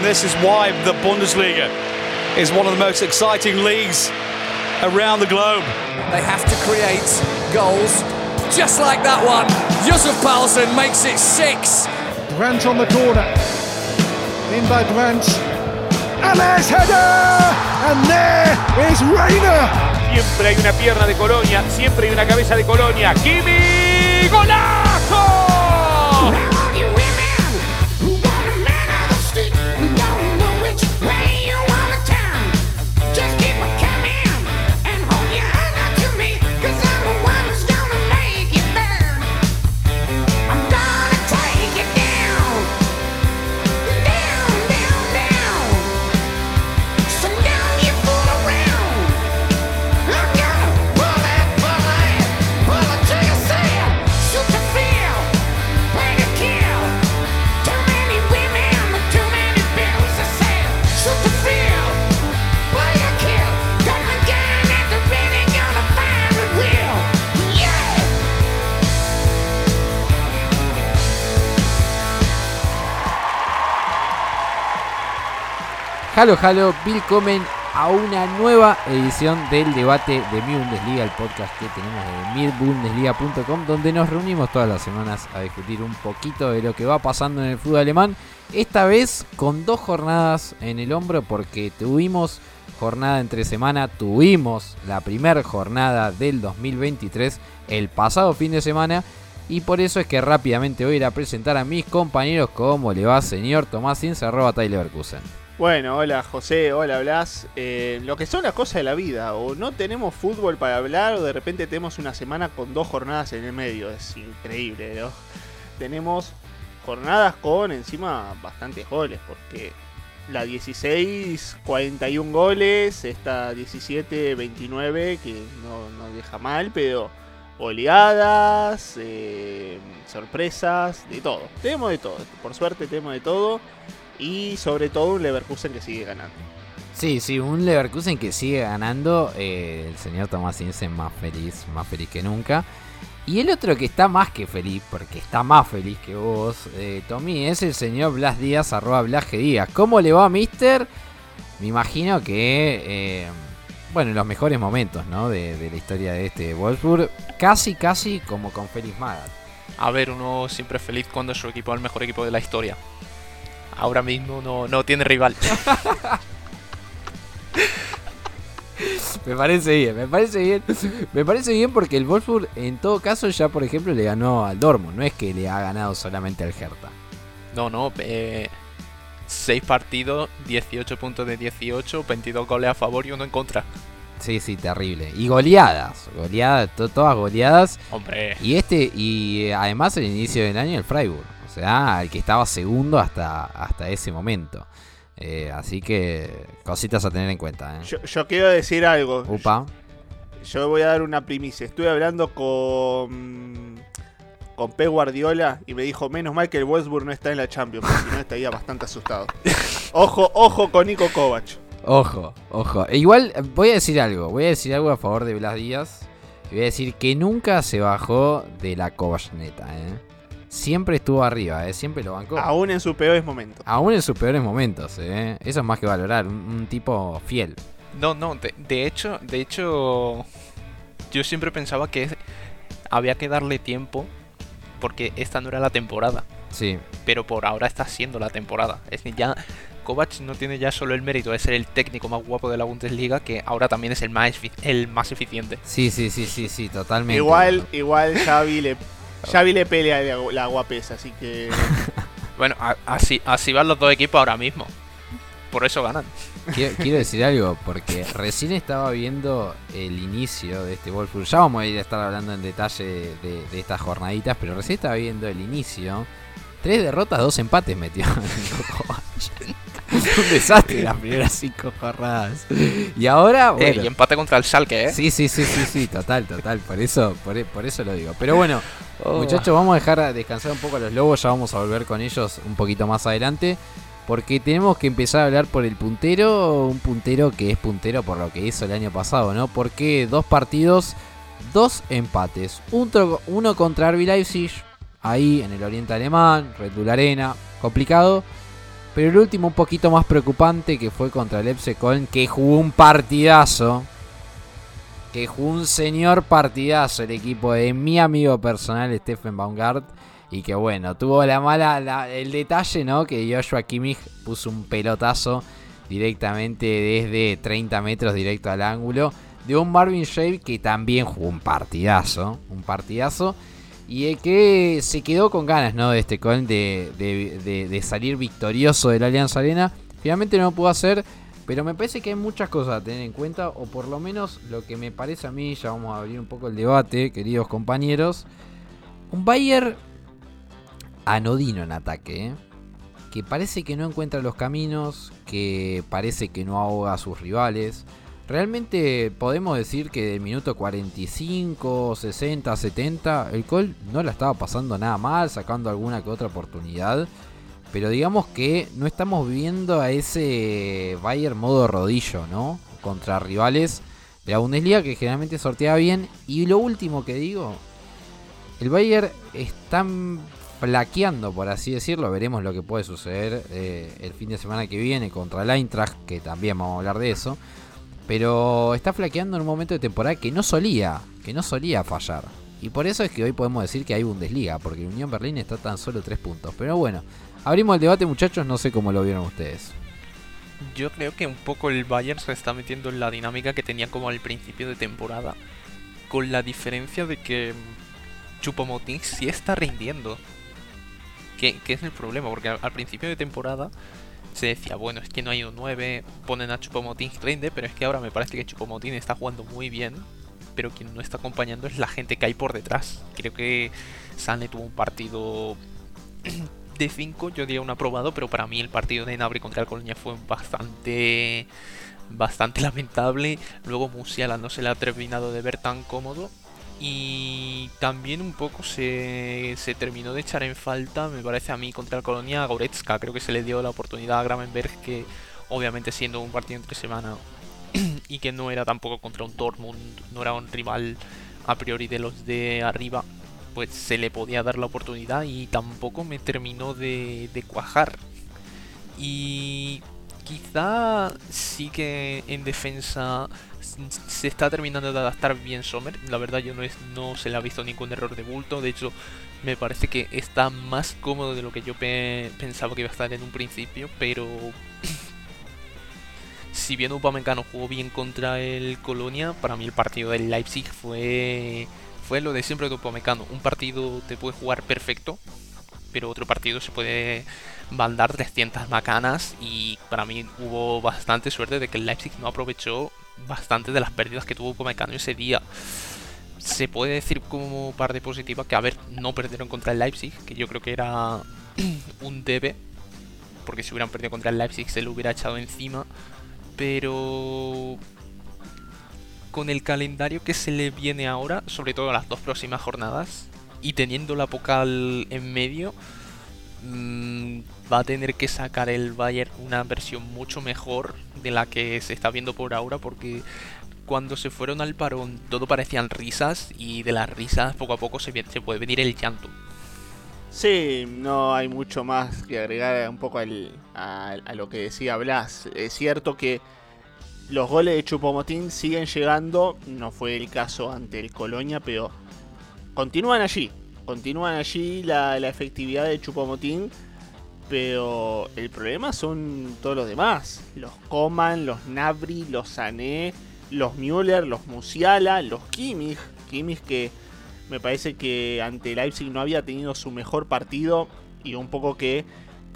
This is why the Bundesliga is one of the most exciting leagues around the globe. They have to create goals just like that one. Yusuf Paulsen makes it six. Grant on the corner. In by Grant. And there's header! And there is Reina! Siempre hay una pierna de Colonia, siempre hay una cabeza de Colonia. ¡Kimi! ¡Golazo! Halo, halo, willkommen a una nueva edición del debate de Mi Bundesliga, el podcast que tenemos de mirbundesliga.com, donde nos reunimos todas las semanas a discutir un poquito de lo que va pasando en el fútbol alemán. Esta vez con dos jornadas en el hombro, porque tuvimos jornada entre semana, tuvimos la primera jornada del 2023 el pasado fin de semana. Y por eso es que rápidamente voy a ir a presentar a mis compañeros. ¿Cómo le va, señor Tomás Ince, arroba Tyler Leverkusen? Bueno, hola José, hola Blas. Eh, lo que son las cosas de la vida, o no tenemos fútbol para hablar, o de repente tenemos una semana con dos jornadas en el medio. Es increíble. Tenemos jornadas con encima bastantes goles, porque la 16, 41 goles, esta 17, 29, que no, no deja mal, pero oleadas, eh, sorpresas, de todo. Tenemos de todo, por suerte tenemos de todo y sobre todo un Leverkusen que sigue ganando. Sí, sí, un Leverkusen que sigue ganando. Eh, el señor Tomás Ince más feliz, más feliz que nunca. Y el otro que está más que feliz, porque está más feliz que vos, eh, Tommy, es el señor Blas Díaz, arroba Blas Díaz. ¿Cómo le va, mister? Me imagino que, eh, bueno, en los mejores momentos, ¿no? De, de, la historia de este Wolfsburg. Casi, casi como con Félix Magath. A ver, uno siempre feliz cuando su equipo es el mejor equipo de la historia ahora mismo no, no tiene rival. me parece bien, me parece bien. Me parece bien porque el Wolfsburg en todo caso ya por ejemplo le ganó al Dortmund, no es que le ha ganado solamente al Hertha. No, no, eh, 6 partidos, 18 puntos de 18, 22 goles a favor y uno en contra. Sí, sí, terrible. Y goleadas, goleadas, todas goleadas. Hombre. Y este, y además el inicio del año el Freiburg. El que estaba segundo hasta, hasta ese momento. Eh, así que cositas a tener en cuenta. ¿eh? Yo, quiero decir algo. Upa. Yo, yo, voy a dar una primicia. Estuve hablando con con Pep Guardiola y me dijo, menos mal que el Wolfsburg no está en la Champions, porque si no estaría bastante asustado. Ojo, ojo con Nico Kovac. Ojo, ojo. E igual voy a decir algo, voy a decir algo a favor de Blas Díaz. voy a decir que nunca se bajó de la Kovacneta, ¿eh? Siempre estuvo arriba, ¿eh? siempre lo bancó. Aún en sus peores momentos. Aún en sus peores momentos, ¿eh? eso es más que valorar, un, tipo fiel. No, no, de, hecho, de hecho, yo siempre pensaba que había que darle tiempo porque esta no era la temporada. Sí. Pero por ahora está siendo la temporada. Es que ya Kovac no tiene ya solo el mérito de ser el técnico más guapo de la Bundesliga, que ahora también es el más, el más eficiente. Sí, sí, sí, sí, sí, totalmente. Igual, igual Xavi le Xavi le pelea la guapesa, así que. bueno, así, así van los dos equipos ahora mismo. Por eso ganan. Quiero, decir algo, porque recién estaba viendo el inicio de este Wolfsburg. Ya vamos a ir a estar hablando en detalle de, estas jornaditas, pero recién estaba viendo el inicio. Tres derrotas, dos empates metió un desastre las primeras cinco jornadas. Y ahora, eh, bueno. y empate contra el Schalke, ¿eh? Sí, sí, sí, sí, sí, total, total. Por eso, por, por eso lo digo. Pero bueno, Oh. Muchachos, vamos a dejar descansar un poco a los lobos, ya vamos a volver con ellos un poquito más adelante. Porque tenemos que empezar a hablar por el puntero, un puntero que es puntero por lo que hizo el año pasado, ¿no? Porque dos partidos, dos empates. uno contra RB Leipzig, ahí en el oriente alemán, Red Bull Arena, complicado. Pero el último un poquito más preocupante que fue contra el que jugó un partidazo. Que jugó un señor partidazo el equipo de mi amigo personal Stephen Baumgart. Y que bueno, tuvo la mala, el detalle, ¿no? Que Joshua Kimmich puso un pelotazo directamente desde 30 metros directo al ángulo. De un Marvin Shave que también jugó un partidazo. Un partidazo. Y que se quedó con ganas, ¿no? De este Colin de, de, salir victorioso de la Alianza Arena. Finalmente no pudo hacer. Pero me parece que hay muchas cosas a tener en cuenta. O por lo menos lo que me parece a mí. Ya vamos a abrir un poco el debate, queridos compañeros. Un Bayer anodino en ataque. ¿eh? Que parece que no encuentra los caminos. Que parece que no ahoga a sus rivales. Realmente podemos decir que del minuto 45, 60, 70, el Col no la estaba pasando nada mal, sacando alguna que otra oportunidad. Pero digamos que no estamos viendo a ese Bayern modo rodillo, ¿no? Contra rivales de la Bundesliga que generalmente sorteaba bien. Y lo último que digo, el Bayern está flaqueando, por así decirlo. Veremos lo que puede suceder eh, el fin de semana que viene contra el Eintracht, que también vamos a hablar de eso. Pero está flaqueando en un momento de temporada que no solía, que no solía fallar. Y por eso es que hoy podemos decir que hay Bundesliga, porque Unión Berlín está tan solo 3 puntos. Pero bueno, abrimos el debate muchachos, no sé cómo lo vieron ustedes. Yo creo que un poco el Bayern se está metiendo en la dinámica que tenía como al principio de temporada. Con la diferencia de que Chupomoting sí está rindiendo. ¿Qué, es el problema? Porque al principio de temporada se decía, bueno, es que no hay un 9, ponen a Chupomotín rinde, pero es que ahora me parece que Chupomotín está jugando muy bien, pero quien no está acompañando es la gente que hay por detrás. Creo que Sane tuvo un partido de 5, yo diría un aprobado, pero para mí el partido de Nabri contra el Colonia fue bastante bastante lamentable. Luego Musiala no se le ha terminado de ver tan cómodo y también un poco se, se, terminó de echar en falta, me parece a mí, contra el Colonia Goretzka. Creo que se le dio la oportunidad a Gramenberg, que obviamente siendo un partido entre semana y que no era tampoco contra un Dortmund, no era un rival a priori de los de arriba, pues se le podía dar la oportunidad y tampoco me terminó de, cuajar. Y quizá sí que en defensa se está terminando de adaptar bien Sommer. La verdad yo no, es, no se le ha visto ningún error de bulto. De hecho, me parece que está más cómodo de lo que yo pensaba que iba a estar en un principio. Pero si bien Upamecano jugó bien contra el Colonia, para mí el partido del Leipzig fue, fue lo de siempre de Upamecano. Un partido te puede jugar perfecto, pero otro partido se puede mandar 300 macanas y para mí hubo bastante suerte de que el Leipzig no aprovechó bastante de las pérdidas que tuvo Upamecano ese día. Se puede decir como parte positiva que, a ver, no perdieron contra el Leipzig, que yo creo que era un debe, porque si hubieran perdido contra el Leipzig se lo hubiera echado encima, pero con el calendario que se le viene ahora, sobre todo las dos próximas jornadas, y teniendo la Pocal en medio, mmm, va a tener que sacar el Bayern una versión mucho mejor de la que se está viendo por ahora porque cuando se fueron al parón todo parecían risas y de las risas poco a poco se, puede venir el llanto. Sí, no hay mucho más que agregar un poco al, a, a, lo que decía Blas. Es cierto que los goles de Chupomotín siguen llegando, no fue el caso ante el Colonia, pero continúan allí. Continúan allí la, efectividad de Chupomotín pero el problema son todos los demás. Los Coman, los Nabri, los Sané, los Müller, los Musiala, los Kimmich. Kimmich que me parece que ante Leipzig no había tenido su mejor partido y un poco que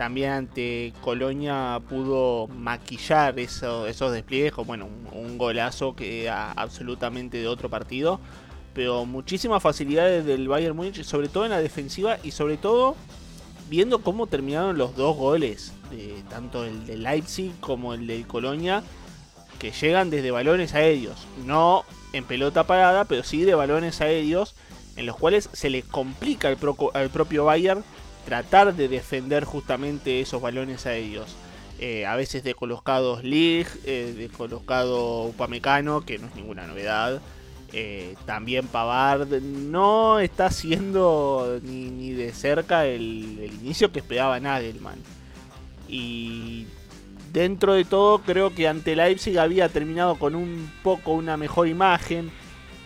también ante Colonia pudo maquillar esos despliegues, como bueno, un, golazo que era absolutamente de otro partido. Pero muchísimas facilidades del Bayern Múnich, sobre todo en la defensiva y sobre todo viendo cómo terminaron los dos goles, de, tanto el de Leipzig como el del Colonia, que llegan desde balones aéreos. No en pelota parada, pero sí de balones aéreos, en los cuales se le complica al, propio Bayern tratar de defender justamente esos balones aéreos. Eh, a veces de colocados Lig, eh, de colocado Upamecano, que no es ninguna novedad. Eh, también Pavard no está haciendo ni, de cerca el, inicio que esperaba Nagelman. Y dentro de todo creo que ante Leipzig había terminado con un poco una mejor imagen.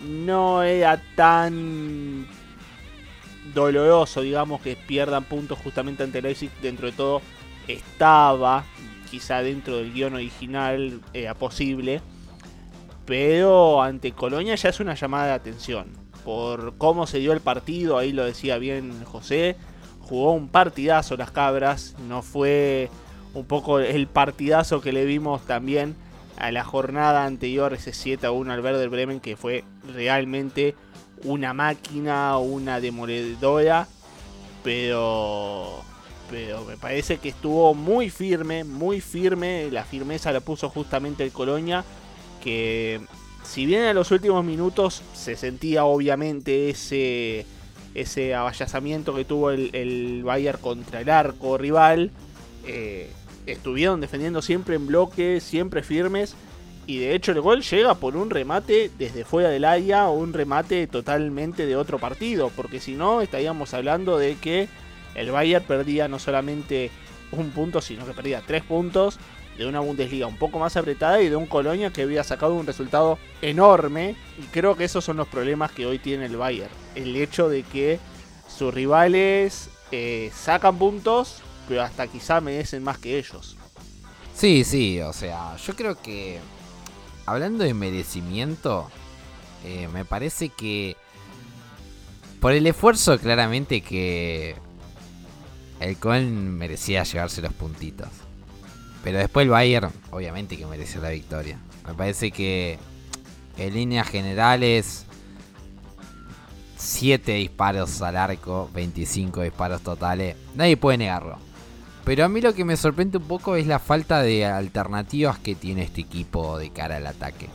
No era tan doloroso, digamos, que pierdan puntos justamente ante Leipzig. Dentro de todo estaba, quizá dentro del guion original era posible. Pero ante Colonia ya es una llamada de atención. Por cómo se dio el partido, ahí lo decía bien José. Jugó un partidazo las cabras. No fue un poco el partidazo que le vimos también a la jornada anterior, ese 7 a 1 al Werder Bremen, que fue realmente una máquina, una demoledora. Pero pero me parece que estuvo muy firme, muy firme. La firmeza la puso justamente el Colonia, que si bien en los últimos minutos se sentía obviamente ese, ese avallazamiento que tuvo el, el Bayern contra el arco rival, eh, estuvieron defendiendo siempre en bloque, siempre firmes. Y de hecho el gol llega por un remate desde fuera del área o un remate totalmente de otro partido. Porque si no estaríamos hablando de que el Bayern perdía no solamente un punto, sino que perdía tres puntos de una Bundesliga un poco más apretada y de un Colonia que había sacado un resultado enorme. Y creo que esos son los problemas que hoy tiene el Bayern. El hecho de que sus rivales eh, sacan puntos, pero hasta quizá merecen más que ellos. Sí, sí, o sea, yo creo que hablando de merecimiento, eh, me parece que por el esfuerzo claramente que el Köln merecía llevarse los puntitos. Pero después el Bayern, obviamente que mereció la victoria. Me parece que en líneas generales, 7 disparos al arco, 25 disparos totales. Nadie puede negarlo. Pero a mí lo que me sorprende un poco es la falta de alternativas que tiene este equipo de cara al ataque.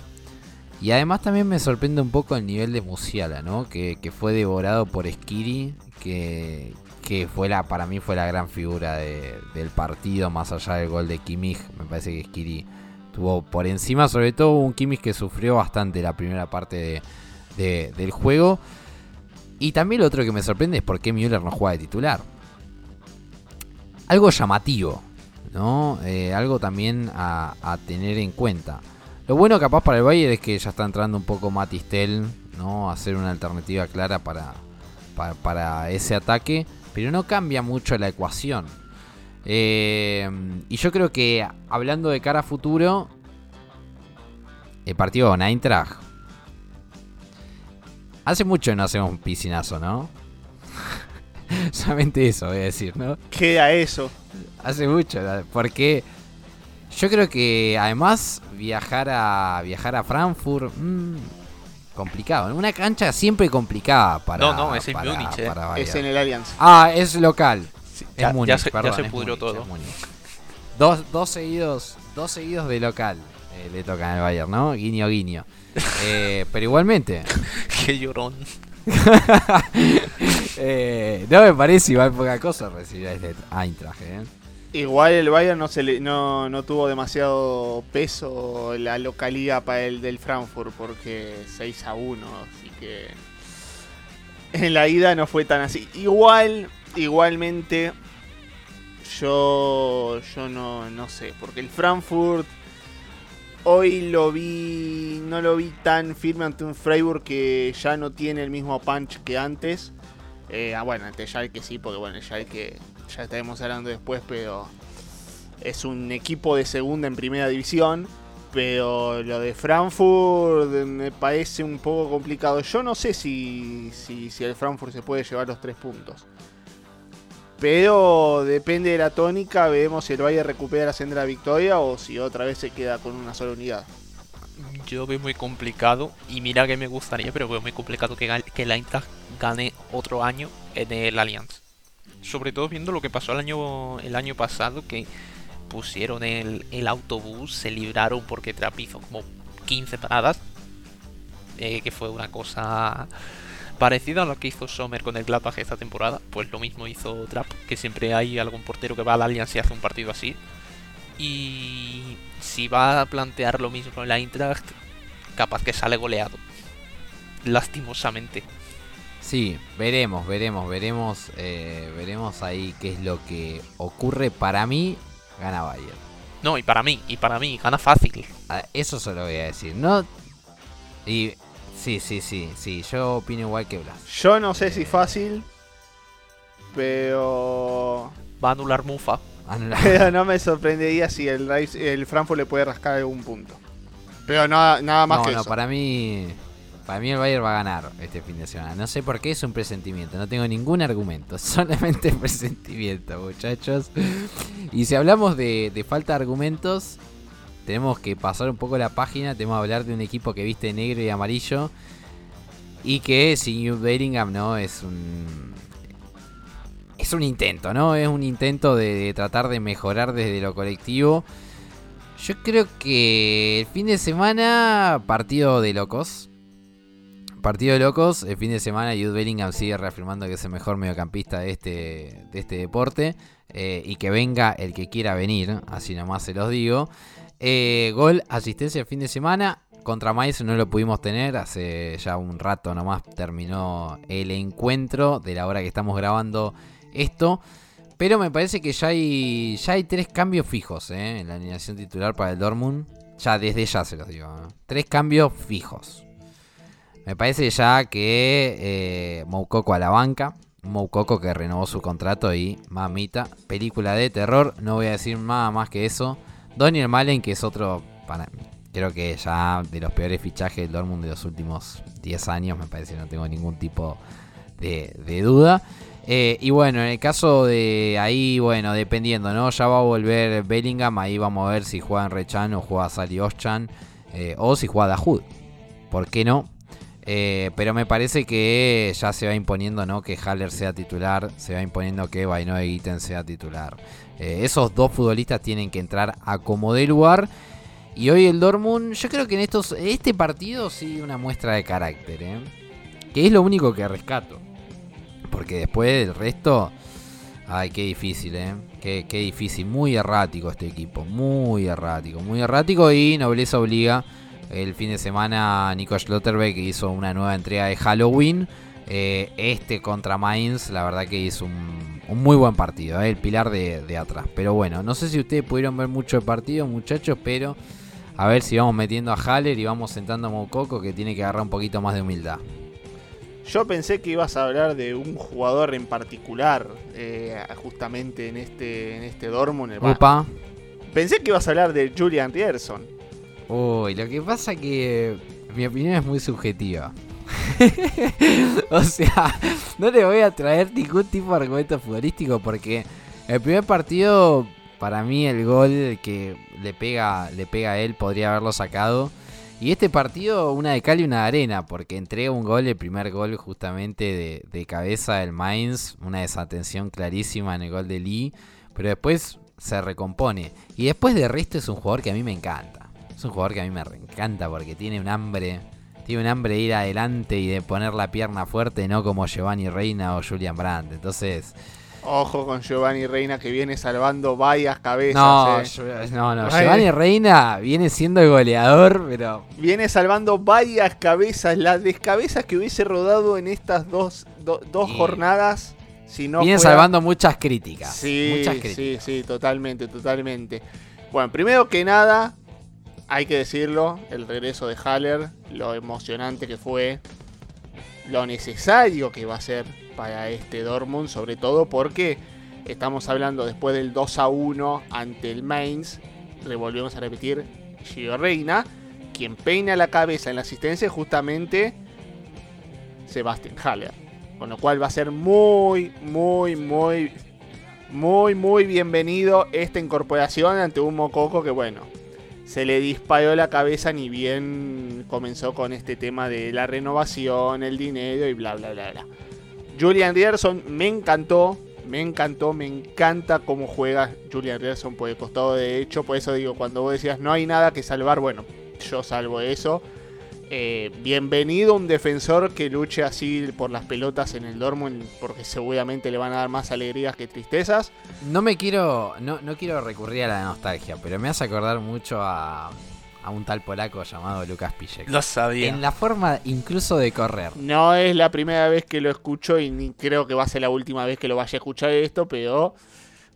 Y además también me sorprende un poco el nivel de Musiala, ¿no? Que, fue devorado por Skiri, que, que fue la, para mí fue la gran figura del partido, más allá del gol de Kimmich. Me parece que Skiri tuvo por encima, sobre todo un Kimmich que sufrió bastante la primera parte del juego. Y también lo otro que me sorprende es por qué Müller no juega de titular. Algo llamativo, ¿no? Eh, algo también a, tener en cuenta. Lo bueno capaz para el Bayern es que ya está entrando un poco Matistel, ¿no? Hacer una alternativa clara para, para ese ataque pero no cambia mucho la ecuación. Eh, y yo creo que hablando de cara a futuro, el partido con Eintracht. Hace mucho no hacemos un piscinazo, ¿no? Solamente eso voy a decir, ¿no? Queda eso. Hace mucho, porque yo creo que además viajar a viajar a Frankfurt. Mmm, complicado. En una cancha siempre complicada para. No, no, es en Múnich. Eh. Es en el Allianz. Ah, es local. ya, Múnich, se, perdón, ya se pudrió todo. Dos, dos, seguidos, dos seguidos de local eh, le tocan al Bayern, ¿no? Guiño, guiño. eh, pero igualmente. Qué llorón. Eh, no me parece igual poca cosa recibir a este Eintracht, ¿eh? Igual el Bayern no, se le, no, no tuvo demasiado peso la localidad para el del Frankfurt porque 6 a 1, así que en la ida no fue tan así. Igual, igualmente, yo, yo no, no sé, porque el Frankfurt hoy lo vi, no lo vi tan firme ante un Freiburg que ya no tiene el mismo punch que antes. Eh, ah, bueno, ante Schalke sí, porque bueno, Schalke ya estaremos hablando después, pero es un equipo de segunda en primera división. Pero lo de Frankfurt me parece un poco complicado. Yo no sé si, si, el Frankfurt se puede llevar los tres puntos. Pero depende de la tónica, vemos si el Bayern recupera la senda de la victoria o si otra vez se queda con una sola unidad. Yo veo muy complicado, y mira que me gustaría, pero veo muy complicado que, que la Eintracht gane otro año en el Allianz sobre todo viendo lo que pasó el año, el año pasado, que pusieron el, autobús, se libraron porque Trap hizo como 15 paradas, eh, que fue una cosa parecida a lo que hizo Sommer con el Gladbach esta temporada, pues lo mismo hizo Trap, que siempre hay algún portero que va al Allianz y hace un partido así. Y si va a plantear lo mismo con la Eintracht, capaz que sale goleado. Lastimosamente. Sí, veremos, veremos, veremos, eh, veremos ahí qué es lo que ocurre. Para mí, gana Bayern. No, y para mí, y para mí, gana fácil. Ah, Eso solo voy a decir. No. Y. Sí, sí, sí, sí. Yo opino igual que Blas. Yo no sé si fácil, pero Va a anular Mufa. Anular. pero no me sorprendería si el, el Frankfurt le puede rascar algún punto. Pero nada, nada más no, que no, eso. para mí. Para mí el Bayern va a ganar este fin de semana. No sé por qué es un presentimiento. No tengo ningún argumento. Solamente presentimiento, muchachos. Y si hablamos de, falta de argumentos, tenemos que pasar un poco la página. Tenemos que hablar de un equipo que viste negro y amarillo. Y que sin Jude Bellingham, ¿no? Es un. Es un intento, ¿no? Es un intento de tratar de mejorar desde lo colectivo. Yo creo que el fin de semana, partido de locos. Partido de locos, el fin de semana Jude Bellingham sigue reafirmando que es el mejor mediocampista de este, de este deporte. eh, y que venga el que quiera venir, así nomás se los digo. Eh, gol, asistencia el fin de semana. Contra Mainz no lo pudimos tener, hace ya un rato nomás terminó el encuentro de la hora que estamos grabando esto. Pero me parece que ya hay, ya hay tres cambios fijos eh, en la alineación titular para el Dortmund. Ya desde ya se los digo. ¿eh? Tres cambios fijos. Me parece ya que eh, Moukoko a la banca. Moukoko que renovó su contrato y mamita. Película de terror. No voy a decir nada más que eso. Daniel Malen que es otro... Para, creo que ya de los peores fichajes del Dortmund de los últimos 10 años. Me parece no tengo ningún tipo de, duda. Eh, y bueno, en el caso de ahí, bueno, dependiendo, ¿no? Ya va a volver Bellingham, ahí vamos a ver si juega en Rechan o juega Sali Oschan, eh, o si juega Dahoud. ¿Por qué no? Eh, pero me parece que ya se va imponiendo, ¿no? Que Haller sea titular, se va imponiendo que Bainoe Gitten sea titular. Eh, esos dos futbolistas tienen que entrar a como de lugar. Y hoy el Dortmund, yo creo que en estos, este partido sí una muestra de carácter, ¿eh? Que es lo único que rescato. Porque después del resto. Ay, qué difícil, ¿eh? Qué, qué difícil. Muy errático este equipo. Muy errático. Muy errático. Y nobleza obliga. El fin de semana Nico Schlotterbeck hizo una nueva entrega de Halloween. Eh, este contra Mainz, la verdad que hizo un, un muy buen partido. ¿eh? El pilar de, de atrás. Pero bueno, no sé si ustedes pudieron ver mucho el partido, muchachos. Pero a ver si vamos metiendo a Haller y vamos sentando a Moukoko que tiene que agarrar un poquito más de humildad. Yo pensé que ibas a hablar de un jugador en particular, eh, justamente en este, en este Dortmund. Pensé que ibas a hablar de Julian Rierson. Uy, lo que pasa que mi opinión es muy subjetiva. o sea, no le voy a traer ningún tipo de argumento futbolístico porque el primer partido, para mí el gol que le pega, le pega a él podría haberlo sacado. Y este partido, una de cal y una de arena, porque entrega un gol, el primer gol justamente de, de cabeza del Mainz, una desatención clarísima en el gol de Lee, pero después se recompone. Y después de resto es un jugador que a mí me encanta. Es un jugador que a mí me encanta porque tiene un hambre, tiene un hambre de ir adelante y de poner la pierna fuerte, no como Giovanni Reina o Julian Brandt. Entonces, Ojo con Giovanni Reina que viene salvando varias cabezas. no, eh. No, no, Ay. Giovanni Reina viene siendo el goleador, pero Viene salvando varias cabezas, las descabezas que hubiese rodado en estas dos, do- dos Y- jornadas. Si no viene fuera- salvando muchas críticas. Sí, muchas sí, críticas. sí, totalmente, totalmente. Bueno, primero que nada, hay que decirlo, el regreso de Haller, lo emocionante que fue, lo necesario que va a ser para este Dortmund, sobre todo porque estamos hablando después del 2 a 1 ante el Mainz, le volvemos a repetir, Gio Reina, quien peina la cabeza en la asistencia es justamente Sebastian Haller. Con lo cual va a ser muy, muy, muy, muy, muy bienvenido esta incorporación ante un Mococo que, bueno, se le disparó la cabeza ni bien comenzó con este tema de la renovación, el dinero y bla, bla, bla, bla. Julian Rierson me encantó, me encantó, me encanta cómo juega Julian Rierson por el costado derecho. Por eso digo, cuando vos decías no hay nada que salvar, bueno, yo salvo eso. Eh, bienvenido un defensor que luche así por las pelotas en el Dortmund, porque seguramente le van a dar más alegrías que tristezas. No me quiero, no, no quiero recurrir a la nostalgia, pero me hace acordar mucho a, a un tal polaco llamado Lucas Piszek. Lo sabía. En la forma incluso de correr. No es la primera vez que lo escucho y ni creo que va a ser la última vez que lo vaya a escuchar esto, pero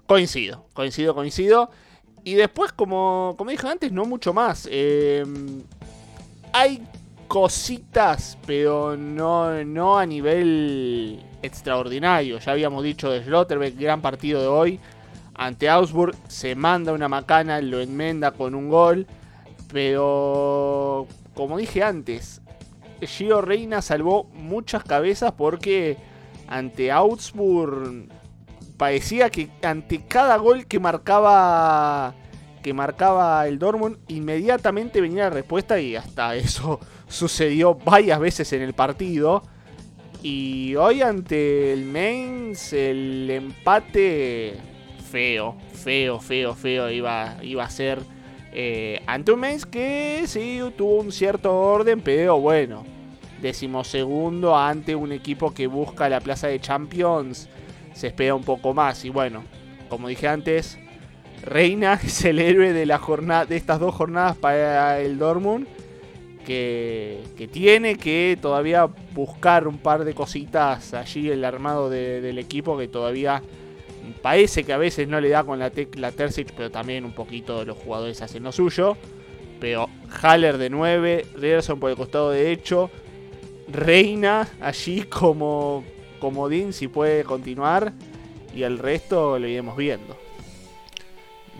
coincido, coincido, coincido. Y después, como, como dije antes, no mucho más. Eh, hay cositas, pero no, no a nivel extraordinario. Ya habíamos dicho de Schlotterbeck, gran partido de hoy. Ante Augsburg se manda una macana, lo enmenda con un gol. Pero, como dije antes, Gio Reina salvó muchas cabezas porque ante Augsburg parecía que ante cada gol que marcaba que marcaba el Dortmund inmediatamente venía la respuesta y hasta eso sucedió varias veces en el partido. Y hoy ante el Mainz el empate feo, feo, feo, feo iba, iba a ser eh, ante un Mainz que sí tuvo un cierto orden, pero bueno, decimosegundo ante un equipo que busca la plaza de Champions se espera un poco más. Y bueno, como dije antes, Reina es el héroe de, la jornada, de estas dos jornadas para el Dortmund. Que, tiene que todavía buscar un par de cositas allí el armado de- del equipo que todavía parece que a veces no le da con la tecla Terzic, pero también un poquito los jugadores hacen lo suyo. Pero Haller de 9, Rierson por el costado derecho, Reina allí como comodín si puede continuar y el resto lo iremos viendo.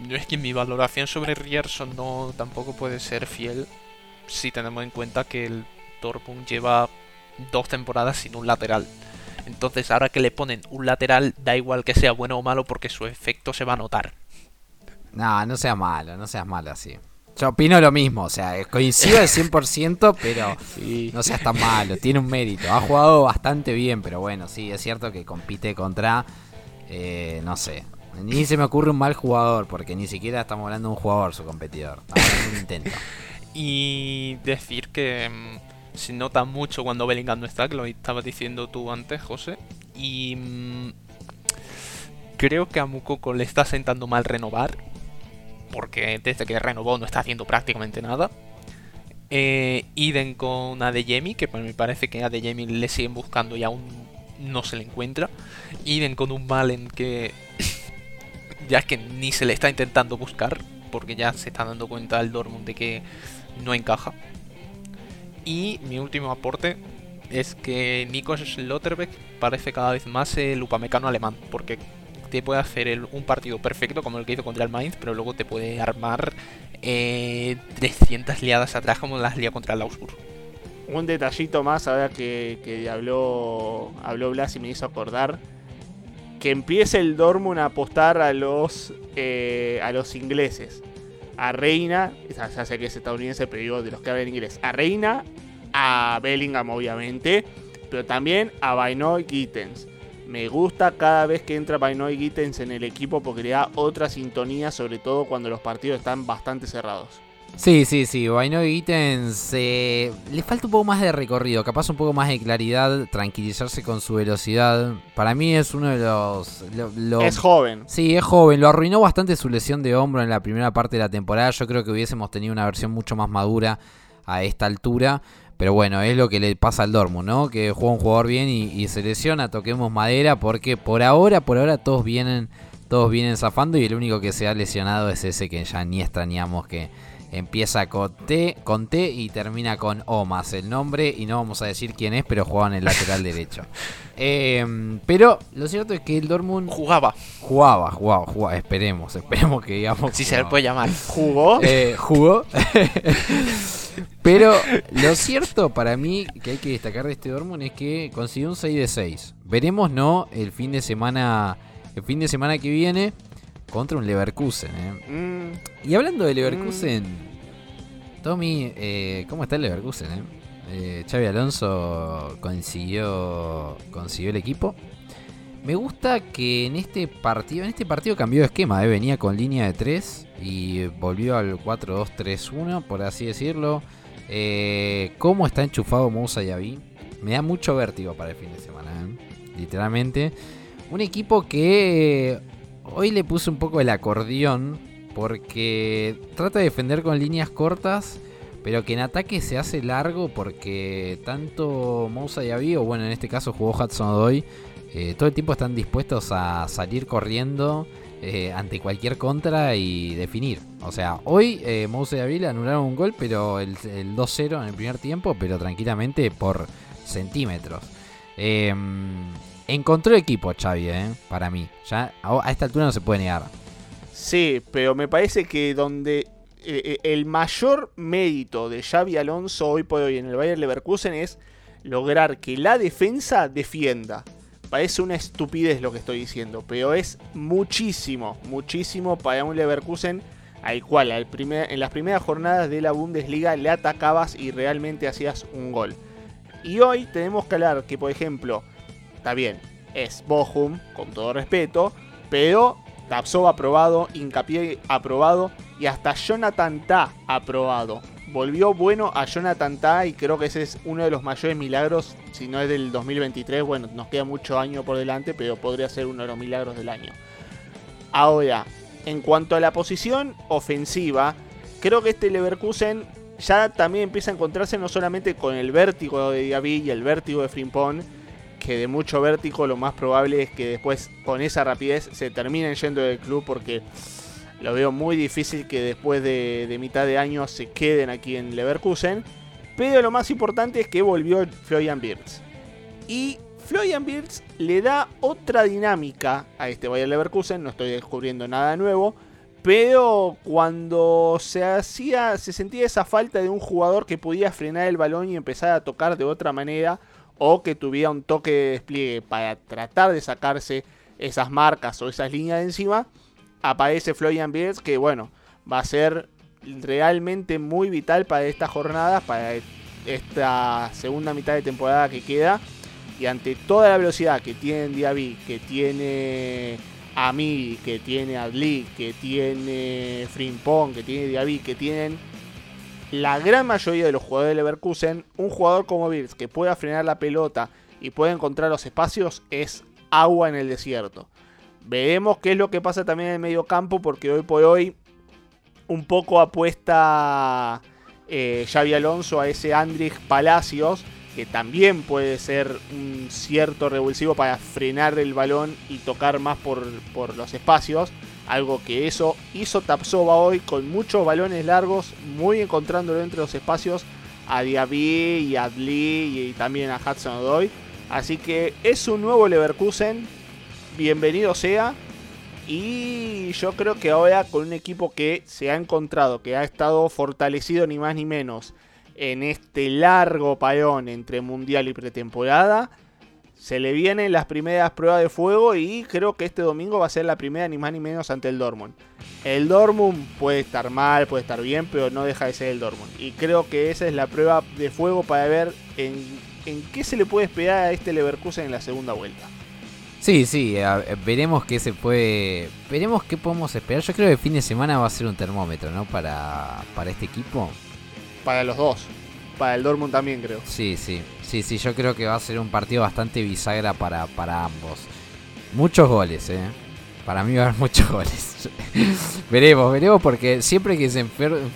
Yo es que mi valoración sobre Rierson no tampoco puede ser fiel si tenemos en cuenta que el Dortmund lleva dos temporadas sin un lateral. Entonces ahora que le ponen un lateral da igual que sea bueno o malo porque su efecto se va a notar. No, no seas malo, no seas malo así. Yo opino lo mismo, o sea, coincido al 100%, pero no seas tan malo, tiene un mérito. Ha jugado bastante bien, pero bueno, sí, es cierto que compite contra, eh, no sé, ni se me ocurre un mal jugador, porque ni siquiera estamos hablando de un jugador, su competidor. Un intento. Y decir que mm, se nota mucho cuando Bellingham no está, que lo estabas diciendo tú antes, José. Y mm, creo que a Mukoko le está sentando mal renovar, porque desde que renovó no está haciendo prácticamente nada. Eh, Iden con Adeyemi, que me parece que a Adeyemi le siguen buscando y aún no se le encuentra. Iden con un Malen que ya es que ni se le está intentando buscar, porque ya se está dando cuenta el Dortmund de que no encaja. Y mi último aporte es que Nico Schlotterbeck parece cada vez más el upamecano alemán, porque te puede hacer un partido perfecto como el que hizo contra el Mainz, pero luego te puede armar eh, 300 liadas atrás como las lía contra el Augsburg. Un detallito más ahora que, que habló, habló Blas y me hizo acordar. Que empiece el Dortmund a apostar a los, eh, a los ingleses. A Reina, ya sé que es estadounidense, pero digo de los que hablan inglés. A Reina, a Bellingham obviamente, pero también a Bainoy Gittens. Me gusta cada vez que entra Bainoy Gittens en el equipo porque le da otra sintonía, sobre todo cuando los partidos están bastante cerrados. Sí, sí, sí. Baino Gittens eh, le falta un poco más de recorrido, capaz un poco más de claridad, tranquilizarse con su velocidad. Para mí es uno de los. lo- lo- Es joven. Sí, es joven. Lo arruinó bastante su lesión de hombro en la primera parte de la temporada. Yo creo que hubiésemos tenido una versión mucho más madura a esta altura. Pero bueno, es lo que le pasa al Dortmund, ¿no? Que juega un jugador bien y, y se lesiona, toquemos madera, porque por ahora, por ahora todos vienen, todos vienen zafando y el único que se ha lesionado es ese que ya ni extrañamos que empieza con T, con T y termina con O más el nombre y no vamos a decir quién es, pero jugaba en el lateral derecho. Eh, pero lo cierto es que el Dortmund Jugaba, jugaba, jugaba, jugaba, esperemos, esperemos que digamos. si se le puede llamar. Jugó. Eh, jugó. Pero lo cierto para mí que hay que destacar de este Dortmund es que consiguió un 6 de 6. Veremos no el fin de semana el fin de semana que viene contra un Leverkusen. ¿eh? Mm, Y hablando de Leverkusen, Tommy, eh, ¿cómo está el Leverkusen? Eh? Eh, Xavi Alonso consiguió consiguió el equipo. Me gusta que en este partido, en este partido cambió de esquema, eh, venía con línea de 3 y volvió al 4-2-3-1, por así decirlo. ¿Cómo está enchufado Moussa Yaví? Me da mucho vértigo para el fin de semana, literalmente. Un equipo que hoy le puse un poco el acordeón porque trata de defender con líneas cortas, pero que en ataque se hace largo porque tanto Moussa Yaví, o bueno, en este caso jugó Hudson Odoi, eh, todo el tiempo están dispuestos a salir corriendo eh, ante cualquier contra y definir. O sea, hoy eh, Mose y Avila anularon un gol, pero el, el 2-0 en el primer tiempo, pero tranquilamente por centímetros. Eh, encontró equipo Xavi, eh, para mí. Ya a, esta altura no se puede negar. Sí, pero me parece que donde eh, eh, el mayor mérito de Xavi Alonso hoy por hoy en el Bayern Leverkusen es lograr que la defensa defienda. Parece una estupidez lo que estoy diciendo, pero es muchísimo, muchísimo para un Leverkusen al cual en las primeras jornadas de la Bundesliga le atacabas y realmente hacías un gol. Y hoy tenemos que hablar que, por ejemplo, está bien, es Bochum, con todo respeto, pero Tapsov aprobado, Hincapié aprobado y hasta Jonathan Ta aprobado. Volvió bueno a Jonathan Ta y creo que ese es uno de los mayores milagros, si no es del 2023, bueno, nos queda mucho año por delante, pero podría ser uno de los milagros del año. Ahora, en cuanto a la posición ofensiva, creo que este Leverkusen ya también empieza a encontrarse no solamente con el vértigo de Diaby y el vértigo de Frimpong, que de mucho vértigo lo más probable es que después con esa rapidez se terminen yendo del club porque lo veo muy difícil que después de, de mitad de año se queden aquí en Leverkusen. Pero lo más importante es que volvió Florian Wirtz. Y Florian Wirtz le da otra dinámica a este Bayer Leverkusen, no estoy descubriendo nada nuevo, pero cuando se hacía se sentía esa falta de un jugador que podía frenar el balón y empezar a tocar de otra manera o que tuviera un toque de despliegue para tratar de sacarse esas marcas o esas líneas de encima, aparece Florian Wirtz que bueno, va a ser realmente muy vital para estas jornadas, para esta segunda mitad de temporada que queda. Y ante toda la velocidad que tiene Diaby, que tiene Ami, que tiene Adli, que tiene Frimpong, que tiene Diaby, que tienen la gran mayoría de los jugadores de Leverkusen, un jugador como Wirtz que pueda frenar la pelota y pueda encontrar los espacios es agua en el desierto. Veremos qué es lo que pasa también en el medio campo, porque hoy por hoy un poco apuesta eh, Xavi Alonso a ese Andrich Palacios, que también puede ser un cierto revulsivo para frenar el balón y tocar más por, por los espacios. Algo que eso hizo Tapsova hoy con muchos balones largos, muy encontrándolo entre los espacios a Diaby y a Adli y también a Hudson Odoi. Así que es un nuevo Leverkusen, bienvenido sea. Y yo creo que ahora con un equipo que se ha encontrado, que ha estado fortalecido ni más ni menos en este largo parón entre mundial y pretemporada, se le vienen las primeras pruebas de fuego y creo que este domingo va a ser la primera ni más ni menos ante el Dortmund. El Dortmund puede estar mal, puede estar bien, pero no deja de ser el Dortmund. Y creo que esa es la prueba de fuego para ver en, en qué se le puede esperar a este Leverkusen en la segunda vuelta. Sí, sí, a- veremos qué se puede. Veremos qué podemos esperar. Yo creo que el fin de semana va a ser un termómetro, ¿no? Para, para este equipo. Para los dos. Para el Dortmund también creo. Sí, sí, sí, sí, yo creo que va a ser un partido bastante bisagra para, para ambos. Muchos goles, ¿eh? Para mí va a haber muchos goles. veremos, veremos, porque siempre que se,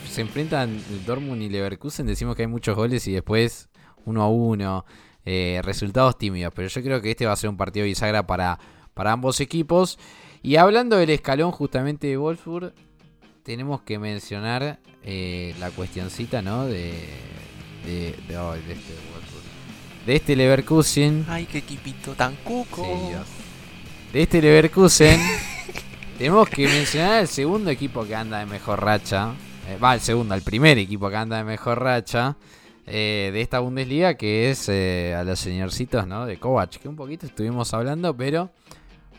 se enfrentan Dortmund y Leverkusen decimos que hay muchos goles y después uno a uno, eh, resultados tímidos. Pero yo creo que este va a ser un partido bisagra para, para ambos equipos. Y hablando del escalón justamente de Wolfsburg, tenemos que mencionar eh, la cuestioncita, ¿no? De, de, de, de este. De este Leverkusen. Ay, qué equipito tan cuco. Sí. De este Leverkusen. tenemos que mencionar el segundo equipo que anda de mejor racha. Eh, Va, el segundo, el primer equipo que anda de mejor racha. eh, de esta Bundesliga, que es eh, a los señorcitos, ¿no? De Kovac, que un poquito estuvimos hablando, pero.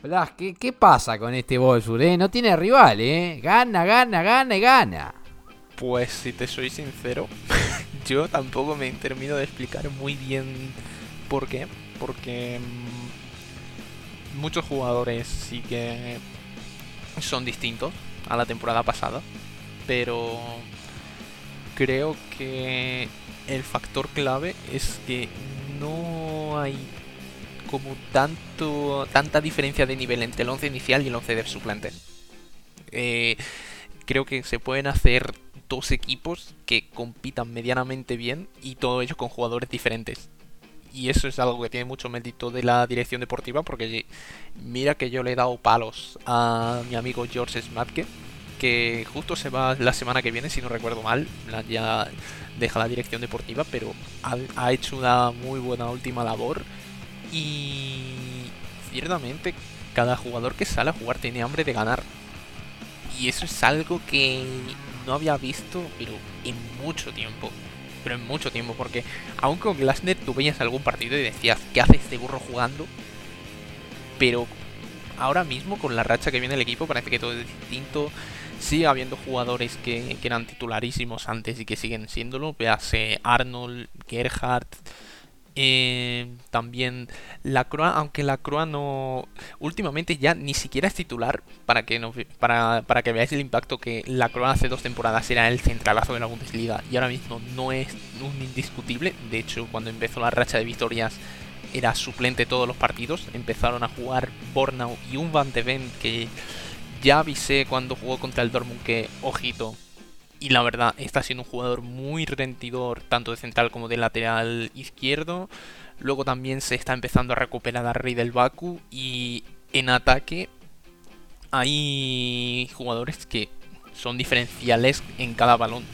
Blas, ¿qué, qué pasa con este Wolfsburg? Eh? No tiene rival, ¿eh? Gana, gana, gana y gana. Pues si te soy sincero, yo tampoco me termino de explicar muy bien por qué. Porque mm, muchos jugadores sí que son distintos a la temporada pasada. Pero creo que el factor clave es que no hay como tanto tanta diferencia de nivel entre el 11 inicial y el 11 de suplentes. Eh, creo que se pueden hacer dos equipos que compitan medianamente bien y todos ellos con jugadores diferentes. y eso es algo que tiene mucho mérito de la dirección deportiva porque mira que yo le he dado palos a mi amigo George Smatke que justo se va la semana que viene si no recuerdo mal ya deja la dirección deportiva pero ha, ha hecho una muy buena última labor y ciertamente cada jugador que sale a jugar tiene hambre de ganar y eso es algo que no había visto pero en mucho tiempo pero en mucho tiempo, porque aún con Glasner tú veías algún partido y decías, ¿qué hace este burro jugando? Pero ahora mismo con la racha que viene el equipo parece que todo es distinto. Sigue habiendo jugadores que, eran titularísimos antes y que siguen siéndolo. Véase Arnold, Gerhardt, eh, también la Croa, aunque la Croa no. Últimamente ya ni siquiera es titular. Para que, para, para que veáis el impacto que la Croa hace dos temporadas era el centralazo de la Bundesliga. Y ahora mismo no es un indiscutible. De hecho, cuando empezó la racha de victorias era suplente todos los partidos. Empezaron a jugar Bornau y un Van de Ven que ya avisé cuando jugó contra el Dortmund que, ojito, y la verdad está siendo un jugador muy rendidor tanto de central como de lateral izquierdo. Luego también se está empezando a recuperar a Rey del Baku y en ataque hay jugadores que son diferenciales en cada balón.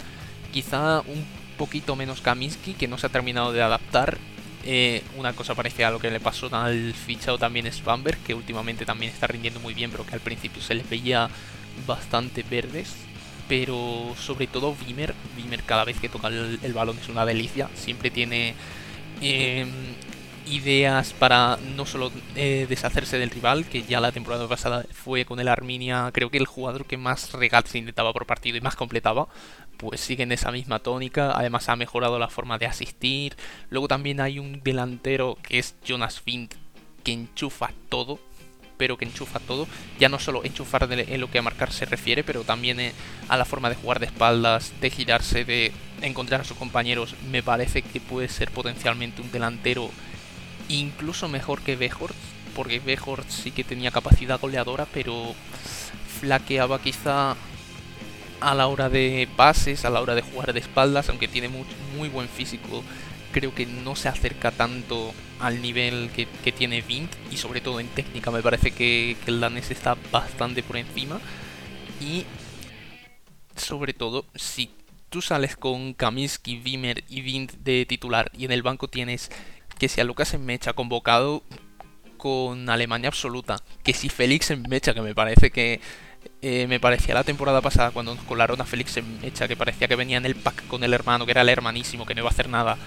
Quizá un poquito menos Kaminsky que no se ha terminado de adaptar. Eh, una cosa parecida a lo que le pasó al fichado también Spamberg, que últimamente también está rindiendo muy bien, pero que al principio se les veía bastante verdes pero sobre todo Vimer, Vimer cada vez que toca el, balón es una delicia, siempre tiene em, ideas para no solo eh, deshacerse del rival, que ya la temporada pasada fue con el Arminia, creo que el jugador que más regates intentaba por partido y más completaba, pues sigue en esa misma tónica, además ha mejorado la forma de asistir, luego también hay un delantero que es Jonas Fint, que enchufa todo, pero que enchufa todo. Ya no solo enchufar en lo que a marcar se refiere, pero también eh, a la forma de jugar de espaldas, de girarse, de encontrar a sus compañeros. Me parece que puede ser potencialmente un delantero incluso mejor que Bejort, porque Bejort sí que tenía capacidad goleadora, pero flaqueaba quizá a la hora de pases, a la hora de jugar de espaldas, aunque tiene muy buen físico creo que no se acerca tanto al nivel que, tiene Vint y sobre todo en técnica me parece que, el danés está bastante por encima. Y sobre todo si tú sales con Kaminsky, Wimmer y Vint de titular y en el banco tienes que si a Lucas en Mecha convocado con Alemania absoluta, que si Félix en Mecha que me parece que eh, me parecía la temporada pasada cuando nos colaron a Félix en Mecha que parecía que venía en el pack con el hermano, que era el hermanísimo, que no iba a hacer nada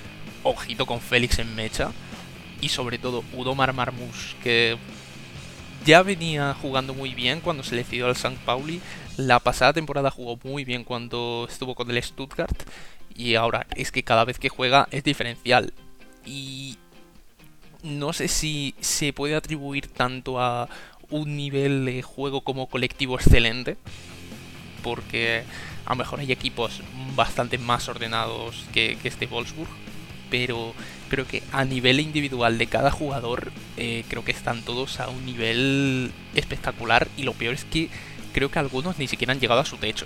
ojito con Félix en mecha. Y sobre todo Udomar Marmouche, que ya venía jugando muy bien cuando se le cedió al St. Pauli. La pasada temporada jugó muy bien cuando estuvo con el Stuttgart. Y ahora es que cada vez que juega es diferencial. Y no sé si se puede atribuir tanto a un nivel de juego como colectivo excelente. Porque a lo mejor hay equipos bastante más ordenados que este Wolfsburg pero creo que a nivel individual de cada jugador, eh, creo que están todos a un nivel espectacular y lo peor es que creo que algunos ni siquiera han llegado a su techo.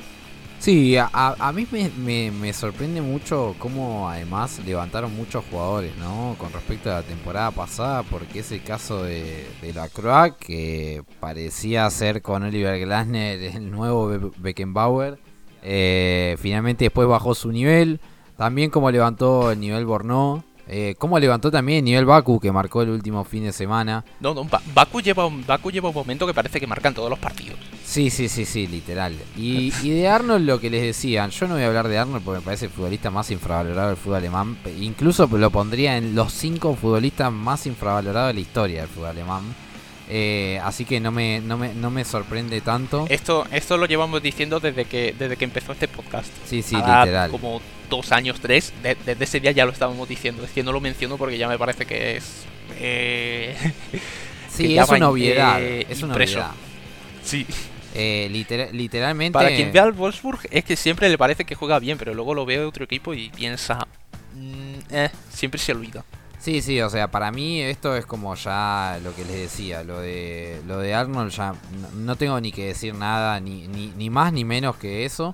Sí, a, mí me, sorprende mucho cómo además levantaron muchos jugadores, ¿no? Con respecto a la temporada pasada, porque es el caso de, la Croix, que parecía ser con Oliver Glasner el nuevo Beckenbauer. Eh, finalmente después bajó su nivel. También como levantó el nivel Bornó. Eh, como levantó también el nivel Baku que marcó el último fin de semana. No, no, Baku lleva, un, Baku lleva un momento que parece que marcan todos los partidos. Sí, sí, sí, sí, literal. Y, de Arnold lo que les decían, yo no voy a hablar de Arnold porque me parece el futbolista más infravalorado del fútbol alemán. Incluso lo pondría en los cinco futbolistas más infravalorados de la historia del fútbol alemán. Eh, así que no me, no me, no, me, sorprende tanto. Esto, esto lo llevamos diciendo desde que, desde que empezó este podcast. Sí, sí, literal. Como dos años, tres. desde ese día ya lo estábamos diciendo. Es que no lo menciono porque ya me parece que es. Eh, sí, es una obviedad. es una obviedad. Sí. Eh, literalmente. Para quien vea al Wolfsburg, es que siempre le parece que juega bien, pero luego lo ve otro equipo y piensa. Mm, eh, siempre se olvida. Sí, sí, o sea, para mí esto es como ya lo que les decía, lo de lo de Arnold ya no tengo ni que decir nada, ni, ni, más ni menos que eso.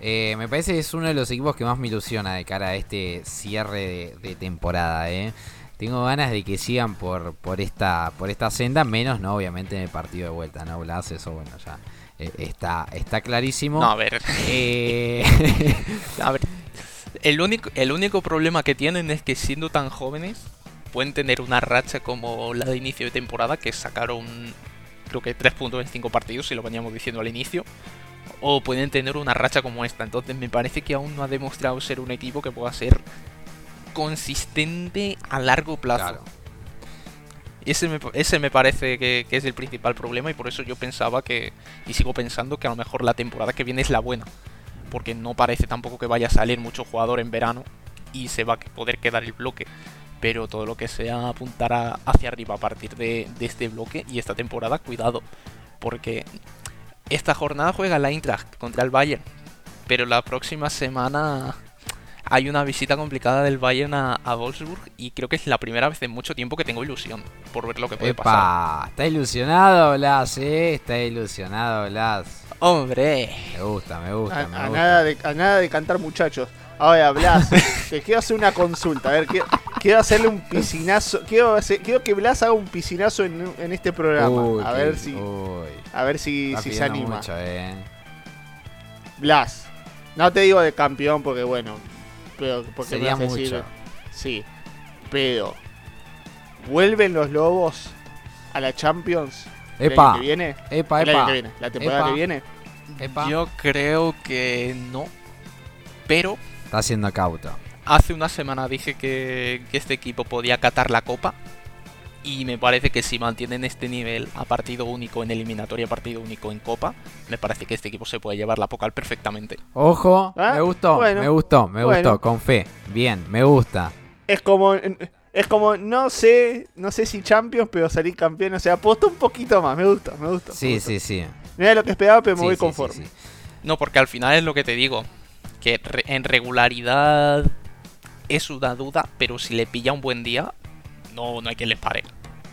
Eh, me parece que es uno de los equipos que más me ilusiona de cara a este cierre de, temporada. ¿eh? tengo ganas de que sigan por, por esta por esta senda, menos no obviamente en el partido de vuelta, ¿no? Blas, eso bueno, ya eh, está, está clarísimo. No, a ver. Eh, A ver, el único, el único problema que tienen es que siendo tan jóvenes pueden tener una racha como la de inicio de temporada, que sacaron creo que 3 puntos en 5 partidos, si lo veníamos diciendo al inicio, o pueden tener una racha como esta. Entonces me parece que aún no ha demostrado ser un equipo que pueda ser consistente a largo plazo. Claro. Ese me, ese me parece que, que es el principal problema y por eso yo pensaba que, y sigo pensando que a lo mejor la temporada que viene es la buena. Porque no parece tampoco que vaya a salir mucho jugador en verano y se va a poder quedar el bloque. Pero todo lo que sea apuntar a- hacia arriba a partir de, de este bloque y esta temporada, cuidado. Porque esta jornada juega la Eintracht contra el Bayern. Pero la próxima semana hay una visita complicada del Bayern a, a Wolfsburg y creo que es la primera vez en mucho tiempo que tengo ilusión por ver lo que puede pasar. Epa, está ilusionado Blas, eh, está ilusionado Blas. ¡Hombre! Me gusta, me gusta, A, me a gusta. nada de, a nada de cantar, muchachos. Ahora, Blas, te quiero hacer una consulta. A ver, quiero, quiero hacerle un piscinazo. Quiero, hacer- quiero que Blas haga un piscinazo en, en este programa. Uy, a ver si, a ver si, se anima. mucho, eh. Blas, no te digo de campeón porque bueno, pero porque me Sería a decir- mucho. sí, pero vuelven los Lobos a la Champions el Epa, año que viene, epa, el año epa, que viene, la temporada Epa. que viene. epa. Yo creo que no. Pero Está siendo cauto. Hace una semana dije que, que este equipo podía catar la copa. Y me parece que si mantienen este nivel a partido único en eliminatoria, partido único en copa, me parece que este equipo se puede llevar la Pokal perfectamente. Ojo, Ah, me gustó, bueno, me gustó, me bueno. gustó, con fe. Bien, me gusta. Es como es como no sé, no sé si Champions, pero salir campeón, o sea, apuesto un poquito más, me gusta, me gusta. me Sí, gusta. sí, sí. No era lo que esperaba, pero me Sí, voy sí, conforme. sí, sí. No, porque al final es lo que te digo. Que re- en regularidad es una duda, pero si le pilla un buen día, no, no hay quien les pare.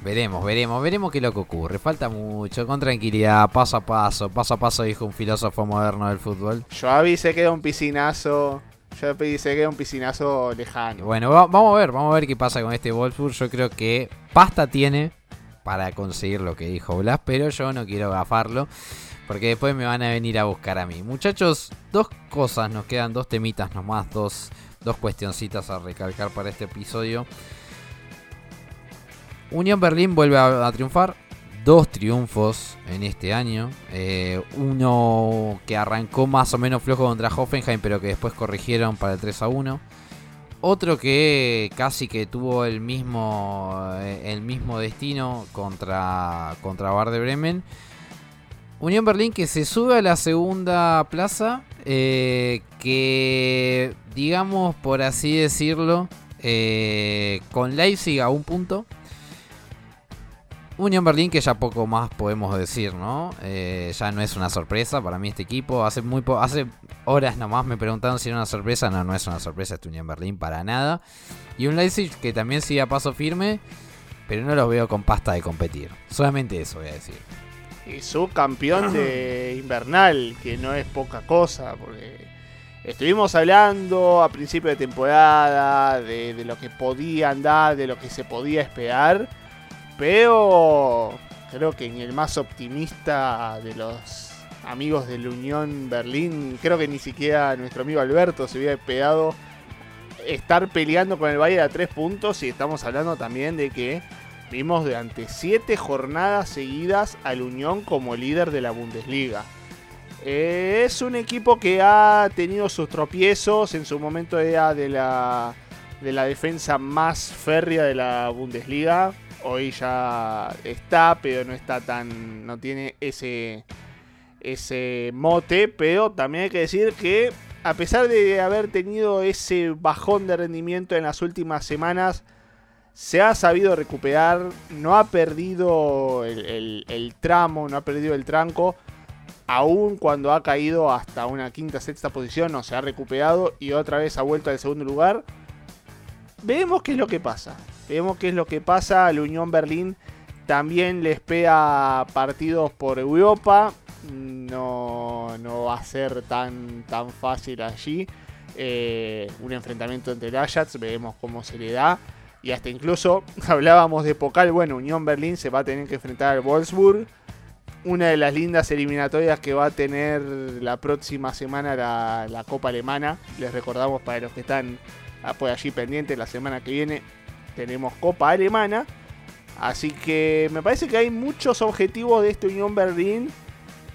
Veremos, veremos, veremos qué es lo que ocurre. Falta mucho, con tranquilidad, paso a paso, paso a paso, dijo un filósofo moderno del fútbol. Yo avisé que era un piscinazo, yo avisé que era un piscinazo lejano. bueno, va- vamos a ver, vamos a ver qué pasa con este Wolfsburg. Yo creo que pasta tiene para conseguir lo que dijo Blas, pero yo no quiero gafarlo. Porque después me van a venir a buscar a mí. Muchachos, dos cosas nos quedan, dos temitas nomás, dos, dos cuestioncitas a recalcar para este episodio. Unión Berlín vuelve a, triunfar. Dos triunfos en este año. Eh, uno que arrancó más o menos flojo contra Hoffenheim, pero que después corrigieron para el 3 a 1. Otro que casi que tuvo el mismo, eh, el mismo destino contra, contra Bar de Bremen. Unión Berlín que se sube a la segunda plaza. eh, que, digamos, por así decirlo, eh, con Leipzig a un punto. Unión Berlín que ya poco más podemos decir, ¿no? Eh, ya no es una sorpresa para mí este equipo. Hace muy po- hace horas nomás me preguntaron si era una sorpresa. No, no es una sorpresa este Unión Berlín para nada. Y un Leipzig que también sigue a paso firme, pero no los veo con pasta de competir. Solamente eso voy a decir. Y subcampeón de invernal, que no es poca cosa, porque estuvimos hablando a principio de temporada de, lo que podía andar, de lo que se podía esperar, pero creo que ni el más optimista de los amigos de la Unión Berlín, creo que ni siquiera nuestro amigo Alberto se hubiera esperado estar peleando con el Bayern a tres puntos y estamos hablando también de que Vimos durante siete jornadas seguidas al Unión como líder de la Bundesliga. Eh, es un equipo que ha tenido sus tropiezos. En su momento era de la, de la defensa más férrea de la Bundesliga. Hoy ya está, pero no está tan. no tiene ese. ese mote. Pero también hay que decir que. A pesar de haber tenido ese bajón de rendimiento en las últimas semanas, se ha sabido recuperar, no ha perdido el, el- el tramo, no ha perdido el tranco, aún cuando ha caído hasta una quinta, sexta posición, no se ha recuperado y otra vez ha vuelto al segundo lugar. Veremos qué es lo que pasa, veremos qué es lo que pasa, la Unión Berlín también le espera partidos por Europa, no, no va a ser tan, tan fácil allí. Eh, un enfrentamiento entre el Ajax, veremos cómo se le da. Y hasta incluso hablábamos de Pocal, bueno, Unión Berlín se va a tener que enfrentar al Wolfsburg. Una de las lindas eliminatorias que va a tener la próxima semana la, la Copa Alemana. Les recordamos para los que están ah, por allí pendientes, la semana que viene tenemos Copa Alemana. Así que me parece que hay muchos objetivos de este Unión Berlín.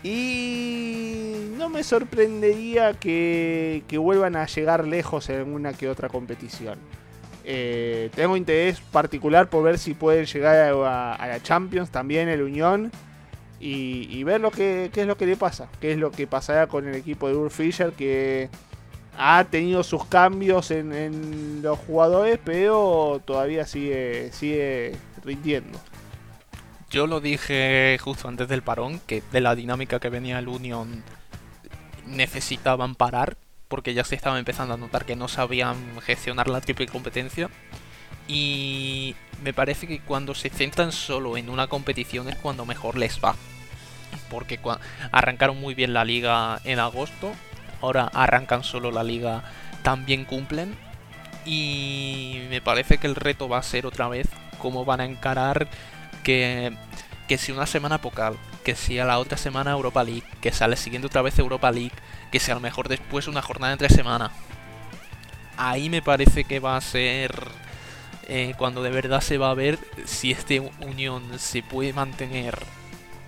Y no me sorprendería que, que vuelvan a llegar lejos en una que otra competición. Eh, tengo interés particular por ver si pueden llegar a, a la Champions también el Unión. Y, ver lo que, qué es lo que le pasa. Qué es lo que pasará con el equipo de Ur Fischer que ha tenido sus cambios en, en los jugadores, pero todavía sigue, sigue rindiendo. Yo lo dije justo antes del parón, que de la dinámica que venía el Union necesitaban parar, porque ya se estaba empezando a notar que no sabían gestionar la triple competencia. Y me parece que cuando se centran solo en una competición es cuando mejor les va. Porque arrancaron muy bien la liga en agosto, ahora arrancan solo la liga, también cumplen. Y me parece que el reto va a ser otra vez cómo van a encarar que, que si una semana Pokal, que si a la otra semana Europa League, que sale siguiente otra vez Europa League, que si a lo mejor después una jornada entre semana. Ahí me parece que va a ser eh, cuando de verdad se va a ver si este Unión se puede mantener,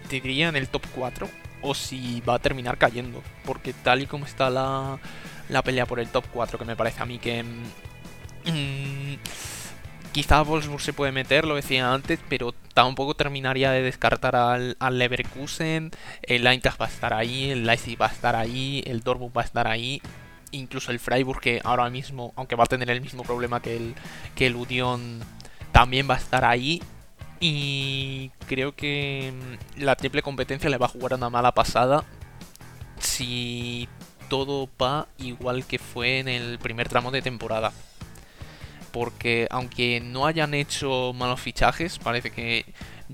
te diría, en el top 4 o si va a terminar cayendo. Porque tal y como está la, la pelea por el top 4, que me parece a mí que... mm, quizá Wolfsburg se puede meter, lo decía antes, pero tampoco terminaría de descartar al, al Leverkusen. El Eintracht va a estar ahí, el Leipzig va a estar ahí, el Dortmund va a estar ahí. Incluso el Freiburg, que ahora mismo, aunque va a tener el mismo problema que el, que el Union, también va a estar ahí. Y creo que mm, la triple competencia le va a jugar una mala pasada si todo va igual que fue en el primer tramo de temporada. Porque aunque no hayan hecho malos fichajes, parece que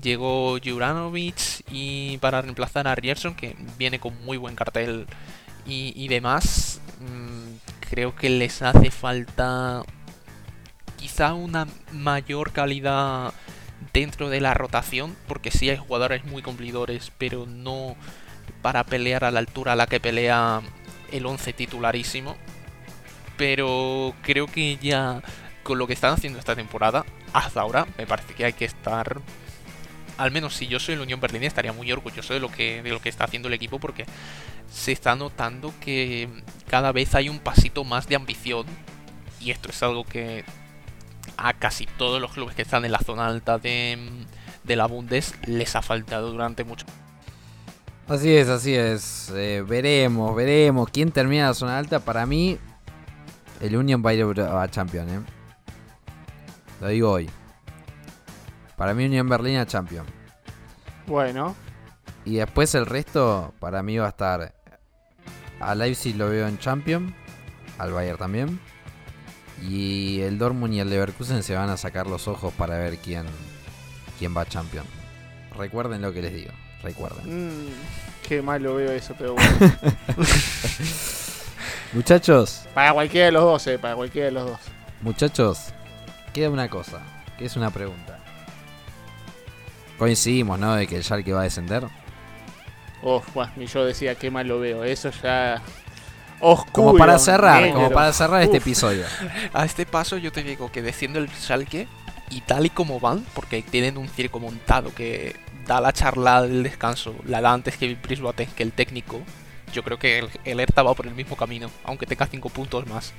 llegó Juranovic y para reemplazar a Rierson, que viene con muy buen cartel y, demás, creo que les hace falta quizá una mayor calidad dentro de la rotación, porque sí hay jugadores muy cumplidores, pero no para pelear a la altura a la que pelea el 11 titularísimo. Pero creo que ya con lo que están haciendo esta temporada, hasta ahora, me parece que hay que estar. Al menos si yo soy el Unión Berlín estaría muy orgulloso de lo que, de lo que está haciendo el equipo porque se está notando que cada vez hay un pasito más de ambición. Y esto es algo que a casi todos los clubes que están en la zona alta de, de la Bundes les ha faltado durante mucho Así es, así es. Eh, veremos, veremos. ¿Quién termina la zona alta? Para mí, el Union va a ir a Champion, ¿eh? Lo digo hoy. Para mí, Unión Berlín a Champion. Bueno, Y después el resto, para mí va a estar. A Leipzig lo veo en Champion. Al Bayern también. Y el Dortmund y el Leverkusen se van a sacar los ojos para ver quién, quién va a Champion. Recuerden lo que les digo. Recuerden. mm, qué mal lo veo eso, pero bueno. Muchachos, para cualquiera de los dos, eh, para cualquiera de los dos. muchachos, queda una cosa, que es una pregunta. Coincidimos, ¿no? De que el Schalke va a descender. Uf, bueno, y yo decía qué mal lo veo. Eso ya. Oscuro. Como para cerrar, negro. como para cerrar este Uf. episodio. A este paso yo te digo que desciende el Schalke y tal y como van, porque tienen un circo montado que da la charla del descanso, la da antes que el Brisbane, que el técnico, yo creo que el, el Hertha va por el mismo camino, aunque tenga 5 puntos más.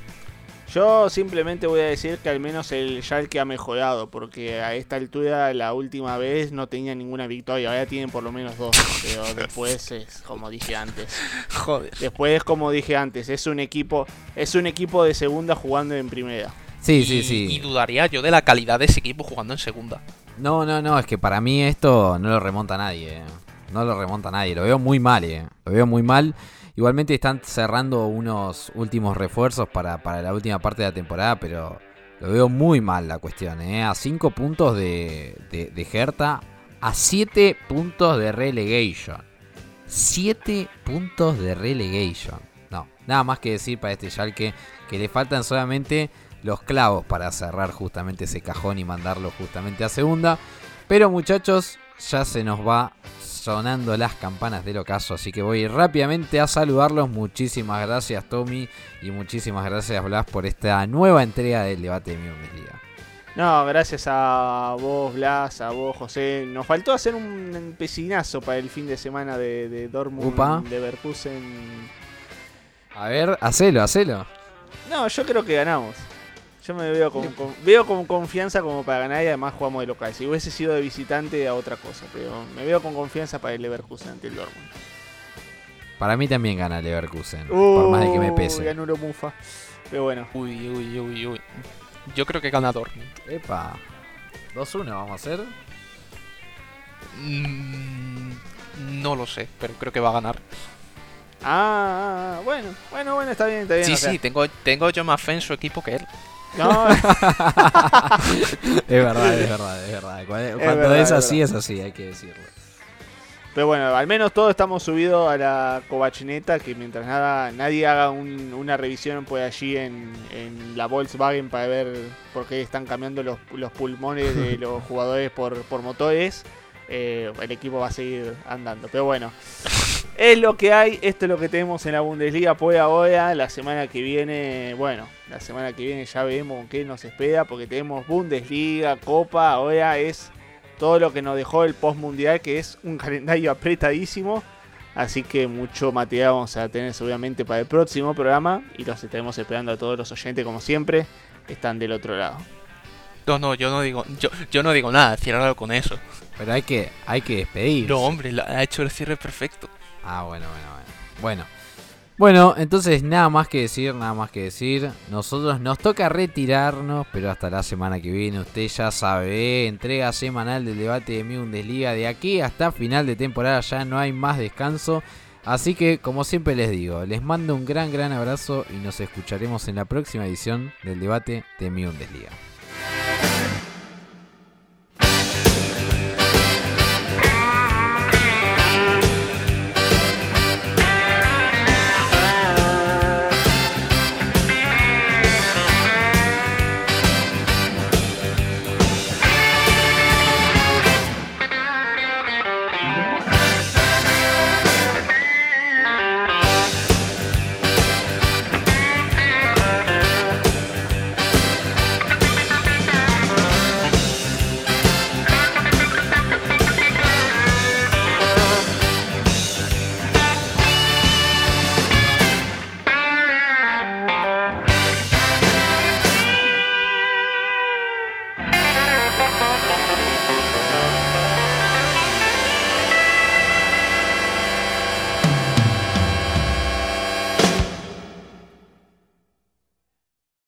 Yo simplemente voy a decir que al menos el Schalke ha mejorado, porque a esta altura la última vez no tenía ninguna victoria, ahora tienen por lo menos dos, pero después es como dije antes. Joder. Después como dije antes, es un equipo es un equipo de segunda jugando en primera. Sí, y, sí, sí. Y dudaría yo de la calidad de ese equipo jugando en segunda. No, no, no, es que para mí esto no lo remonta a nadie. eh. No lo remonta a nadie. Lo veo muy mal, eh. Lo veo muy mal. Igualmente están cerrando unos últimos refuerzos para, para la última parte de la temporada, pero lo veo muy mal la cuestión, eh. A 5 puntos de, de, de a 7 puntos de relegation. 7 puntos de relegation. No, nada más que decir para este Schalke que le faltan solamente los clavos para cerrar justamente ese cajón y mandarlo justamente a segunda. Pero muchachos, ya se nos va sonando las campanas del ocaso, así que voy rápidamente a saludarlos. Muchísimas gracias Tommy y muchísimas gracias Blas por esta nueva entrega del debate de mi Bundesliga. No, gracias a vos, Blas, a vos, José. Nos faltó hacer un piscinazo para el fin de semana de, de Dortmund, Upa. Leverkusen. A ver, hacelo, hacelo. No, yo creo que ganamos. Yo me veo con, con- veo con confianza como para ganar y además jugamos de local. Si hubiese sido de visitante a otra cosa, pero me veo con confianza para el Leverkusen ante el Dortmund. Para mí también gana Leverkusen, por más de que me pese. ganó lo mufa. Pero bueno, Uy, uy, uy, uy. Yo creo que gana Dortmund. Epa. 2-1 vamos a hacer. Mm, no lo sé, pero creo que va a ganar. Ah, ah, ah, bueno, bueno, bueno, está bien, está bien. Sí, o sea, sí, tengo, tengo yo más fe en su equipo que él. No, Es verdad, es verdad, es verdad. Cuando es, verdad, es así, es así, hay que decirlo. pero bueno, al menos todos estamos subidos a la covachineta, que mientras nada nadie haga un- una revisión por allí en, en la Volkswagen para ver por qué están cambiando los, los pulmones de los jugadores por, por motores, eh, el equipo va a seguir andando. Pero bueno, es lo que hay, esto es lo que tenemos en la Bundesliga por ahora. La semana que viene, bueno, la semana que viene ya veremos qué nos espera, porque tenemos Bundesliga, Copa, ahora es todo lo que nos dejó el post mundial, que es un calendario apretadísimo. Así que mucho material vamos a tener seguramente para el próximo programa. Y los estaremos esperando a todos los oyentes, como siempre, están del otro lado. No, no, yo no digo, yo, yo no digo nada, ciérralo con eso. Pero hay que, hay que despedir. No, hombre, ha hecho el cierre perfecto. Ah, bueno, bueno, bueno. Bueno. Bueno, entonces nada más que decir, nada más que decir. Nosotros nos toca retirarnos, pero hasta la semana que viene, usted ya sabe, ¿eh? entrega semanal del debate de mi Bundesliga. De aquí hasta final de temporada ya no hay más descanso. Así que, como siempre les digo, les mando un gran, gran abrazo y nos escucharemos en la próxima edición del debate de mi Bundesliga.